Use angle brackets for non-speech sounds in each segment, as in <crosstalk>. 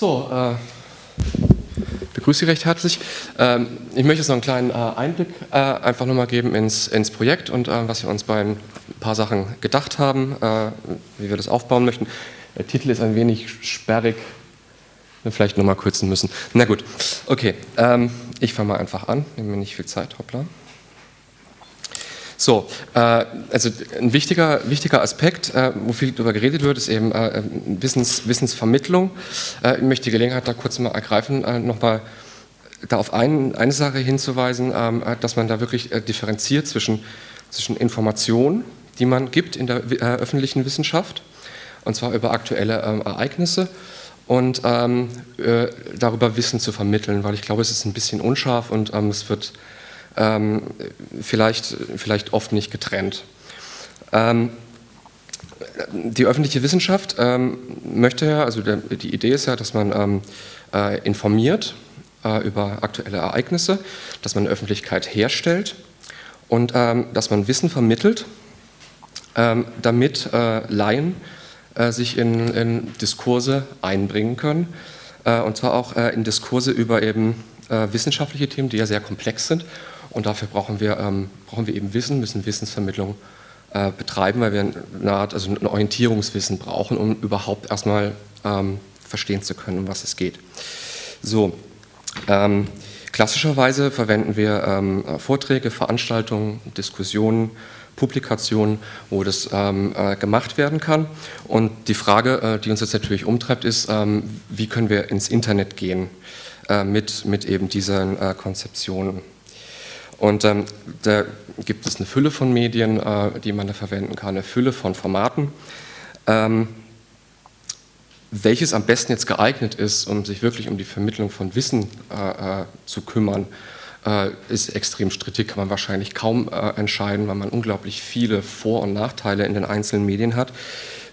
So, äh, begrüße Sie recht herzlich. Ähm, ich möchte jetzt noch einen kleinen äh, Einblick äh, einfach nochmal geben ins, ins Projekt und äh, was wir uns bei ein paar Sachen gedacht haben, äh, wie wir das aufbauen möchten. Der Titel ist ein wenig sperrig, wir vielleicht nochmal kürzen müssen. Na gut, okay, ähm, ich fange mal einfach an, nehme mir nicht viel Zeit, hoppla. So, äh, also ein wichtiger, wichtiger Aspekt, äh, wo viel darüber geredet wird, ist eben äh, Wissens, Wissensvermittlung. Äh, ich möchte die Gelegenheit da kurz mal ergreifen, äh, nochmal da auf ein, eine Sache hinzuweisen, ähm, äh, dass man da wirklich differenziert zwischen, zwischen Informationen, die man gibt in der öffentlichen Wissenschaft, und zwar über aktuelle ähm, Ereignisse und ähm, darüber Wissen zu vermitteln, weil ich glaube, es ist ein bisschen unscharf und ähm, es wird ähm, vielleicht, vielleicht oft nicht getrennt. Ähm, die öffentliche Wissenschaft ähm, möchte ja, also der, die Idee ist ja, dass man ähm, äh, informiert äh, über aktuelle Ereignisse, dass man Öffentlichkeit herstellt und ähm, dass man Wissen vermittelt, ähm, damit äh, Laien äh, sich in, in, Diskurse einbringen können äh, und zwar auch äh, in Diskurse über eben wissenschaftliche Themen, die ja sehr komplex sind und dafür brauchen wir, ähm, brauchen wir eben Wissen, müssen Wissensvermittlung äh, betreiben, weil wir eine Art, also ein Orientierungswissen brauchen, um überhaupt erstmal ähm, verstehen zu können, um was es geht. So, ähm, klassischerweise verwenden wir ähm, Vorträge, Veranstaltungen, Diskussionen, Publikationen, wo das ähm, äh, gemacht werden kann. Und die Frage, äh, die uns jetzt natürlich umtreibt, ist, ähm, wie können wir ins Internet gehen äh, mit, mit eben diesen äh, Konzeptionen. Und ähm, da gibt es eine Fülle von Medien, äh, die man da verwenden kann, eine Fülle von Formaten. Ähm, welches am besten jetzt geeignet ist, um sich wirklich um die Vermittlung von Wissen äh, äh, zu kümmern, äh, ist extrem strittig, kann man wahrscheinlich kaum äh, entscheiden, weil man unglaublich viele Vor- und Nachteile in den einzelnen Medien hat.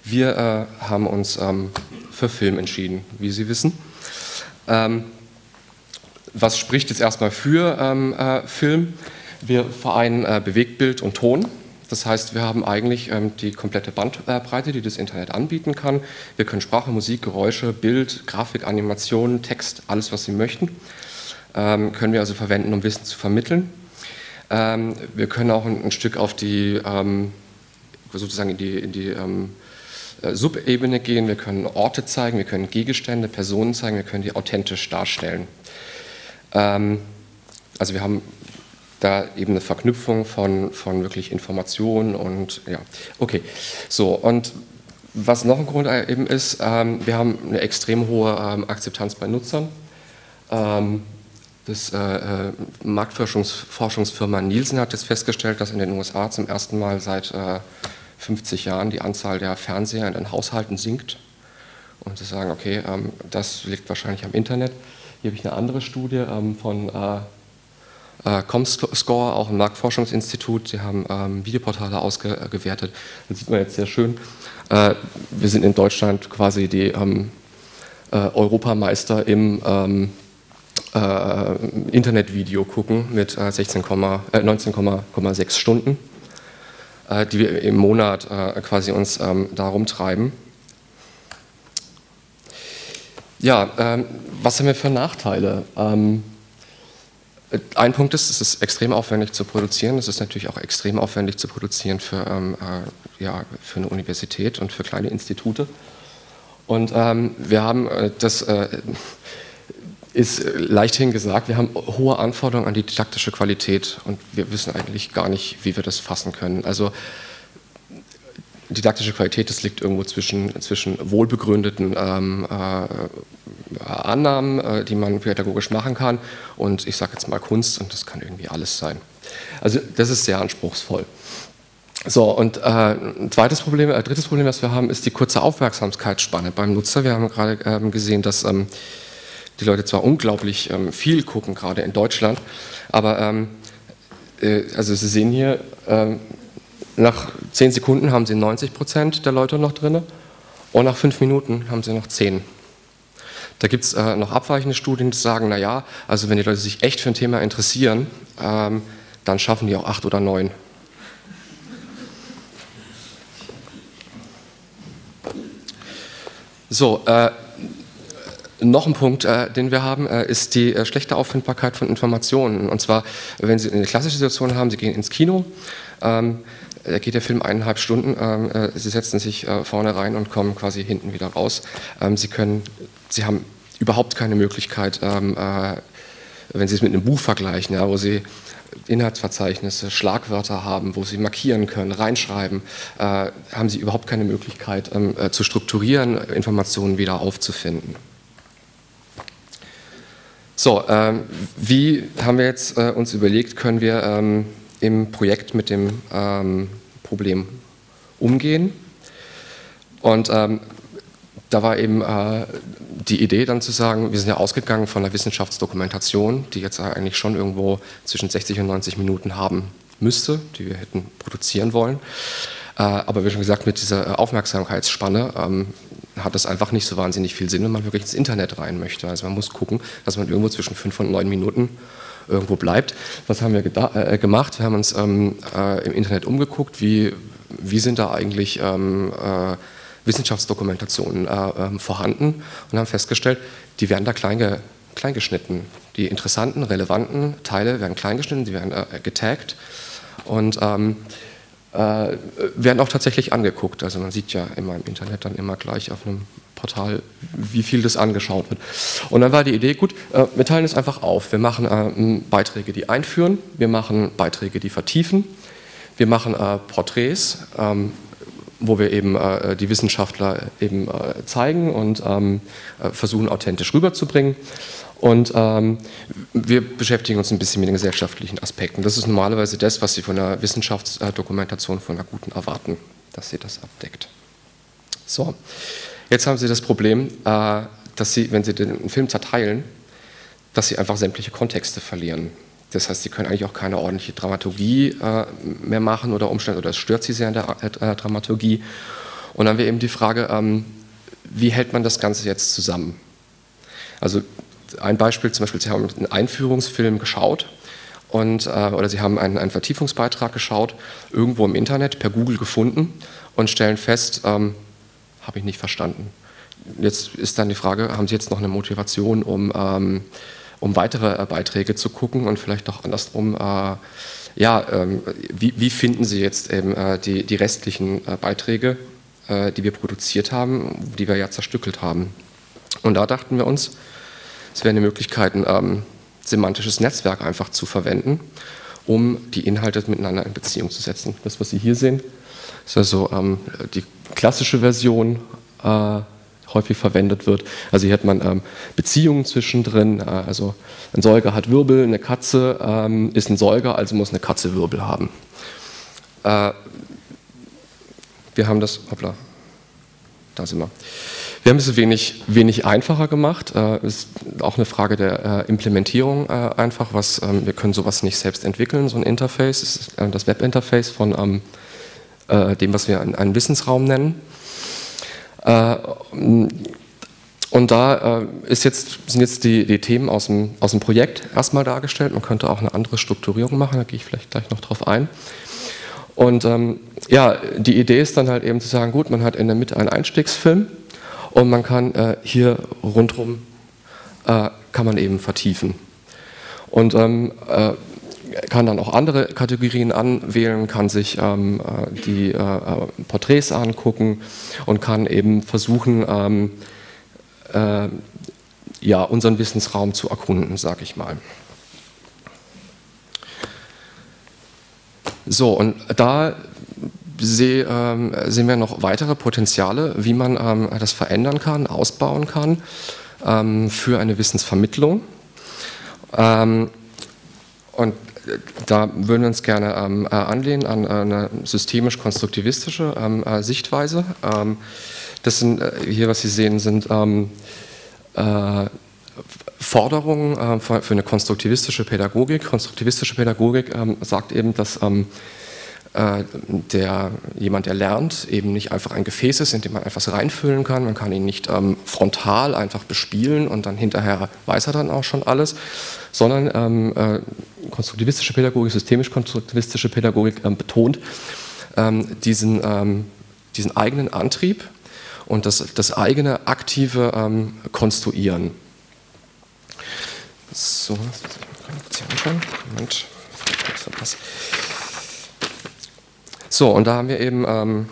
Wir äh, haben uns ähm, für Film entschieden, wie Sie wissen. Ähm, was spricht jetzt erstmal für ähm, äh, Film? Wir vereinen äh, Bewegtbild und Ton. Das heißt, wir haben eigentlich ähm, die komplette Bandbreite, die das Internet anbieten kann. Wir können Sprache, Musik, Geräusche, Bild, Grafik, Animation, Text, alles, was Sie möchten, ähm, können wir also verwenden, um Wissen zu vermitteln. Ähm, wir können auch ein, ein Stück auf die, ähm, sozusagen in die, in die ähm, äh, Subebene gehen. Wir können Orte zeigen, wir können Gegenstände, Personen zeigen, wir können die authentisch darstellen. Ähm, also wir haben da eben eine Verknüpfung von, von wirklich Informationen und ja, okay. So, und was noch ein Grund eben ist, ähm, wir haben eine extrem hohe ähm, Akzeptanz bei Nutzern. Ähm, das äh, äh, Marktforschungsfirma Nielsen hat jetzt festgestellt, dass in den USA zum ersten Mal seit äh, 50 Jahren die Anzahl der Fernseher in den Haushalten sinkt. Und sie sagen, okay, ähm, das liegt wahrscheinlich am Internet. Hier habe ich eine andere Studie ähm, von äh, äh, Comscore, auch ein Marktforschungsinstitut. Sie haben ähm, Videoportale ausgewertet. Das sieht man jetzt sehr schön. Äh, wir sind in Deutschland quasi die ähm, äh, Europameister im ähm, äh, Internetvideo gucken mit 19,6 äh, Stunden, die wir im Monat quasi uns ähm, darum treiben. Ja, ähm, was haben wir für Nachteile? Ähm, ein Punkt ist, es ist extrem aufwendig zu produzieren. Es ist natürlich auch extrem aufwendig zu produzieren für, ähm, äh, ja, für eine Universität und für kleine Institute. Und ähm, wir haben, äh, das äh, ist leichthin gesagt, wir haben hohe Anforderungen an die didaktische Qualität und wir wissen eigentlich gar nicht, wie wir das fassen können. Also didaktische Qualität, das liegt irgendwo zwischen, zwischen wohlbegründeten ähm, äh, Annahmen, äh, die man pädagogisch machen kann, und ich sage jetzt mal Kunst, und das kann irgendwie alles sein. Also das ist sehr anspruchsvoll. So, und äh, ein zweites Problem, äh, drittes Problem, was wir haben, ist die kurze Aufmerksamkeitsspanne beim Nutzer. Wir haben gerade ähm, gesehen, dass ähm, die Leute zwar unglaublich ähm, viel gucken, gerade in Deutschland, aber ähm, äh, also Sie sehen hier, ähm, nach 10 Sekunden haben sie 90 Prozent der Leute noch drin und nach 5 Minuten haben sie noch 10. Da gibt es äh, noch abweichende Studien, die sagen, naja, also wenn die Leute sich echt für ein Thema interessieren, ähm, dann schaffen die auch 8 oder 9. So, äh, noch ein Punkt, äh, den wir haben, äh, ist die äh, schlechte Auffindbarkeit von Informationen. Und zwar, wenn Sie eine klassische Situation haben, Sie gehen ins Kino, ähm, da geht der Film eineinhalb Stunden, ähm, äh, Sie setzen sich äh, vorne rein und kommen quasi hinten wieder raus. Ähm, Sie, können, Sie haben überhaupt keine Möglichkeit, ähm, äh, wenn Sie es mit einem Buch vergleichen, ja, wo Sie Inhaltsverzeichnisse, Schlagwörter haben, wo Sie markieren können, reinschreiben, äh, haben Sie überhaupt keine Möglichkeit ähm, äh, zu strukturieren, Informationen wieder aufzufinden. So, ähm, wie haben wir jetzt äh, uns überlegt, können wir ähm, im Projekt mit dem ähm, Problem umgehen? Und ähm, da war eben äh, die Idee dann zu sagen, wir sind ja ausgegangen von der Wissenschaftsdokumentation, die jetzt eigentlich schon irgendwo zwischen 60 und 90 Minuten haben müsste, die wir hätten produzieren wollen. Äh, aber wie schon gesagt, mit dieser Aufmerksamkeitsspanne ähm, hat es einfach nicht so wahnsinnig viel Sinn, wenn man wirklich ins Internet rein möchte. Also man muss gucken, dass man irgendwo zwischen fünf und neun Minuten irgendwo bleibt. Was haben wir äh, gemacht? Wir haben uns ähm, äh, im Internet umgeguckt, wie, wie sind da eigentlich ähm, äh, Wissenschaftsdokumentationen äh, ähm, vorhanden und haben festgestellt, die werden da klein, klein geschnitten. Die interessanten, relevanten Teile werden klein geschnitten, die werden äh, getaggt und ähm, äh, werden auch tatsächlich angeguckt. Also man sieht ja immer im Internet dann immer gleich auf einem Portal, wie viel das angeschaut wird. Und dann war die Idee, gut, äh, wir teilen es einfach auf. Wir machen äh, Beiträge, die einführen, wir machen Beiträge, die vertiefen, wir machen äh, Porträts, ähm, wo wir eben äh, die Wissenschaftler eben äh, zeigen und ähm, äh, versuchen authentisch rüberzubringen. Und ähm, wir beschäftigen uns ein bisschen mit den gesellschaftlichen Aspekten. Das ist normalerweise das, was Sie von der Wissenschaftsdokumentation von einer guten erwarten, dass sie das abdeckt. So, jetzt haben Sie das Problem, äh, dass Sie, wenn Sie den Film zerteilen, dass Sie einfach sämtliche Kontexte verlieren. Das heißt, sie können eigentlich auch keine ordentliche Dramaturgie äh, mehr machen oder Umstände, oder es stört sie sehr in der äh, Dramaturgie. Und dann haben wir eben die Frage, ähm, wie hält man das Ganze jetzt zusammen? Also ein Beispiel, zum Beispiel, Sie haben einen Einführungsfilm geschaut und, äh, oder Sie haben einen, einen, Vertiefungsbeitrag geschaut, irgendwo im Internet per Google gefunden und stellen fest, ähm, habe ich nicht verstanden. Jetzt ist dann die Frage, haben Sie jetzt noch eine Motivation, um ähm, um weitere äh, Beiträge zu gucken und vielleicht auch andersrum, äh, ja, ähm, wie, wie, finden Sie jetzt eben äh, die, die restlichen äh, Beiträge, äh, die wir produziert haben, die wir ja zerstückelt haben. Und da dachten wir uns, es wäre eine Möglichkeit, ein ähm, semantisches Netzwerk einfach zu verwenden, um die Inhalte miteinander in Beziehung zu setzen. Das, was Sie hier sehen, ist also ähm, die klassische Version äh, häufig verwendet wird. Also hier hat man ähm, Beziehungen zwischendrin, äh, also ein Säuger hat Wirbel, eine Katze ähm, ist ein Säuger, also muss eine Katze Wirbel haben. Äh, wir haben das, hoppla, da sind wir. Wir haben es wenig, wenig einfacher gemacht. Äh, ist auch eine Frage der äh, Implementierung äh, einfach. Was, ähm, wir können sowas nicht selbst entwickeln, so ein Interface. Das ist äh, das Webinterface von ähm, äh, dem, was wir einen Wissensraum nennen. Äh, und da äh, ist jetzt, sind jetzt die, die Themen aus dem, aus dem Projekt erstmal dargestellt. Man könnte auch eine andere Strukturierung machen, da gehe ich vielleicht gleich noch drauf ein. Und ähm, ja, die Idee ist dann halt eben zu sagen, gut, man hat in der Mitte einen Einstiegsfilm und man kann äh, hier rundherum äh, kann man eben vertiefen. Und ähm, äh, kann dann auch andere Kategorien anwählen, kann sich ähm, äh, die äh, äh, Porträts angucken und kann eben versuchen, ähm, äh, ja, unseren Wissensraum zu erkunden, sage ich mal. So, und da seh, ähm, sehen wir noch weitere Potenziale, wie man ähm, das verändern kann, ausbauen kann ähm, für eine Wissensvermittlung. Ähm, und da würden wir uns gerne ähm, äh, anlehnen an äh, eine systemisch-konstruktivistische ähm, äh, Sichtweise. Das sind äh, hier, was Sie sehen, sind äh, Forderungen äh, für, eine konstruktivistische Pädagogik. Konstruktivistische Pädagogik sagt eben, dass äh, der, jemand, der lernt, eben nicht einfach ein Gefäß ist, in dem man etwas reinfüllen kann. Man kann ihn nicht ähm, frontal einfach bespielen und dann hinterher weiß er dann auch schon alles, sondern ähm, äh, konstruktivistische Pädagogik, systemisch-konstruktivistische Pädagogik ähm, betont ähm, diesen, ähm, diesen eigenen Antrieb und das, das eigene aktive ähm, Konstruieren. So, Moment. So, und da haben wir eben, ähm,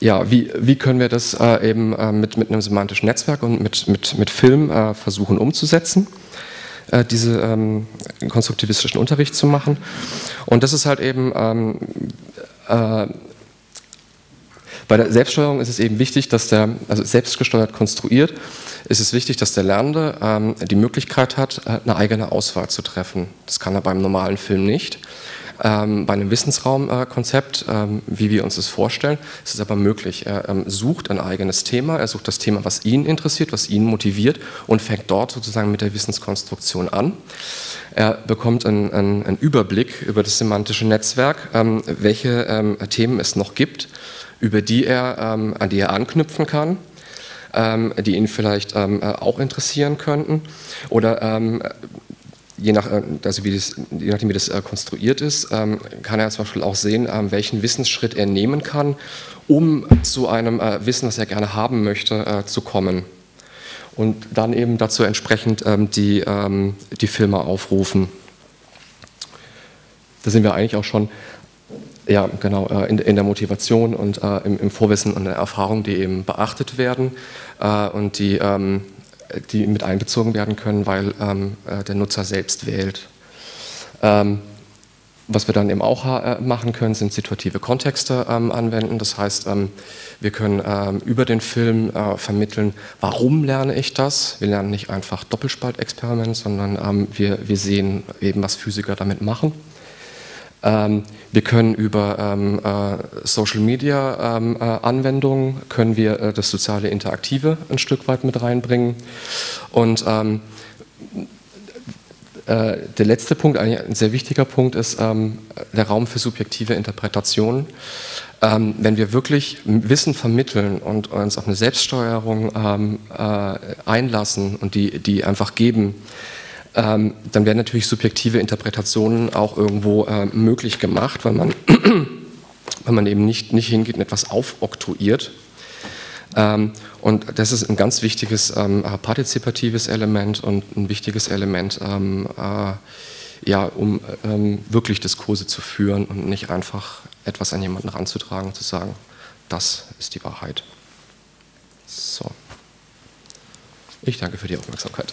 ja, wie, wie können wir das äh, eben äh, mit, mit einem semantischen Netzwerk und mit, mit, mit Film äh, versuchen umzusetzen, äh, diese ähm, konstruktivistischen Unterricht zu machen. Und das ist halt eben ähm, äh, bei der Selbststeuerung ist es eben wichtig, dass der, also selbstgesteuert konstruiert, ist es wichtig, dass der Lernende ähm, die Möglichkeit hat, äh, eine eigene Auswahl zu treffen. Das kann er beim normalen Film nicht. Ähm, bei einem Wissensraumkonzept, äh, ähm, wie wir uns das vorstellen, ist es aber möglich. Er ähm, sucht ein eigenes Thema, er sucht das Thema, was ihn interessiert, was ihn motiviert und fängt dort sozusagen mit der Wissenskonstruktion an. Er bekommt einen, einen, einen Überblick über das semantische Netzwerk, ähm, welche ähm, Themen es noch gibt über die er, ähm, an die er anknüpfen kann, die ihn vielleicht ähm, äh, auch interessieren könnten. Oder ähm, je, nach, äh, also wie das, je nachdem, wie das äh, konstruiert ist, ähm, kann er zum Beispiel auch sehen, ähm, welchen Wissensschritt er nehmen kann, um zu einem äh, Wissen, das er gerne haben möchte, zu kommen. Und dann eben dazu entsprechend die, die Filme aufrufen. Da sind wir eigentlich auch schon ja, genau, in, in, der Motivation und im, im, Vorwissen und der Erfahrung, die eben beachtet werden und die, ähm, die mit einbezogen werden können, weil ähm, äh, der Nutzer selbst wählt. Ähm, was wir dann eben auch äh, machen können, sind situative Kontexte ähm, anwenden. Das heißt, ähm, wir können ähm, über den Film äh, vermitteln, warum lerne ich das? Wir lernen nicht einfach Doppelspaltexperiment, sondern wir, wir sehen eben, was Physiker damit machen. Ähm, wir können über ähm, äh, Social Media ähm, äh, Anwendungen können wir äh, das soziale Interaktive ein Stück weit mit reinbringen. Und ähm, äh, der letzte Punkt, ein sehr wichtiger Punkt, ist ähm, der Raum für subjektive Interpretationen. Ähm, wenn wir wirklich Wissen vermitteln und uns auf eine Selbststeuerung äh, einlassen und die, die einfach geben, ähm, dann werden natürlich subjektive Interpretationen auch irgendwo äh, möglich gemacht, weil man, <clears throat> weil man eben nicht, nicht hingeht und etwas aufoktroyiert. Ähm, und das ist ein ganz wichtiges ähm, partizipatives Element und ein wichtiges Element, ähm, äh, ja, um ähm, wirklich Diskurse zu führen und nicht einfach etwas an jemanden ranzutragen und zu sagen, das ist die Wahrheit. So. Ich danke für die Aufmerksamkeit.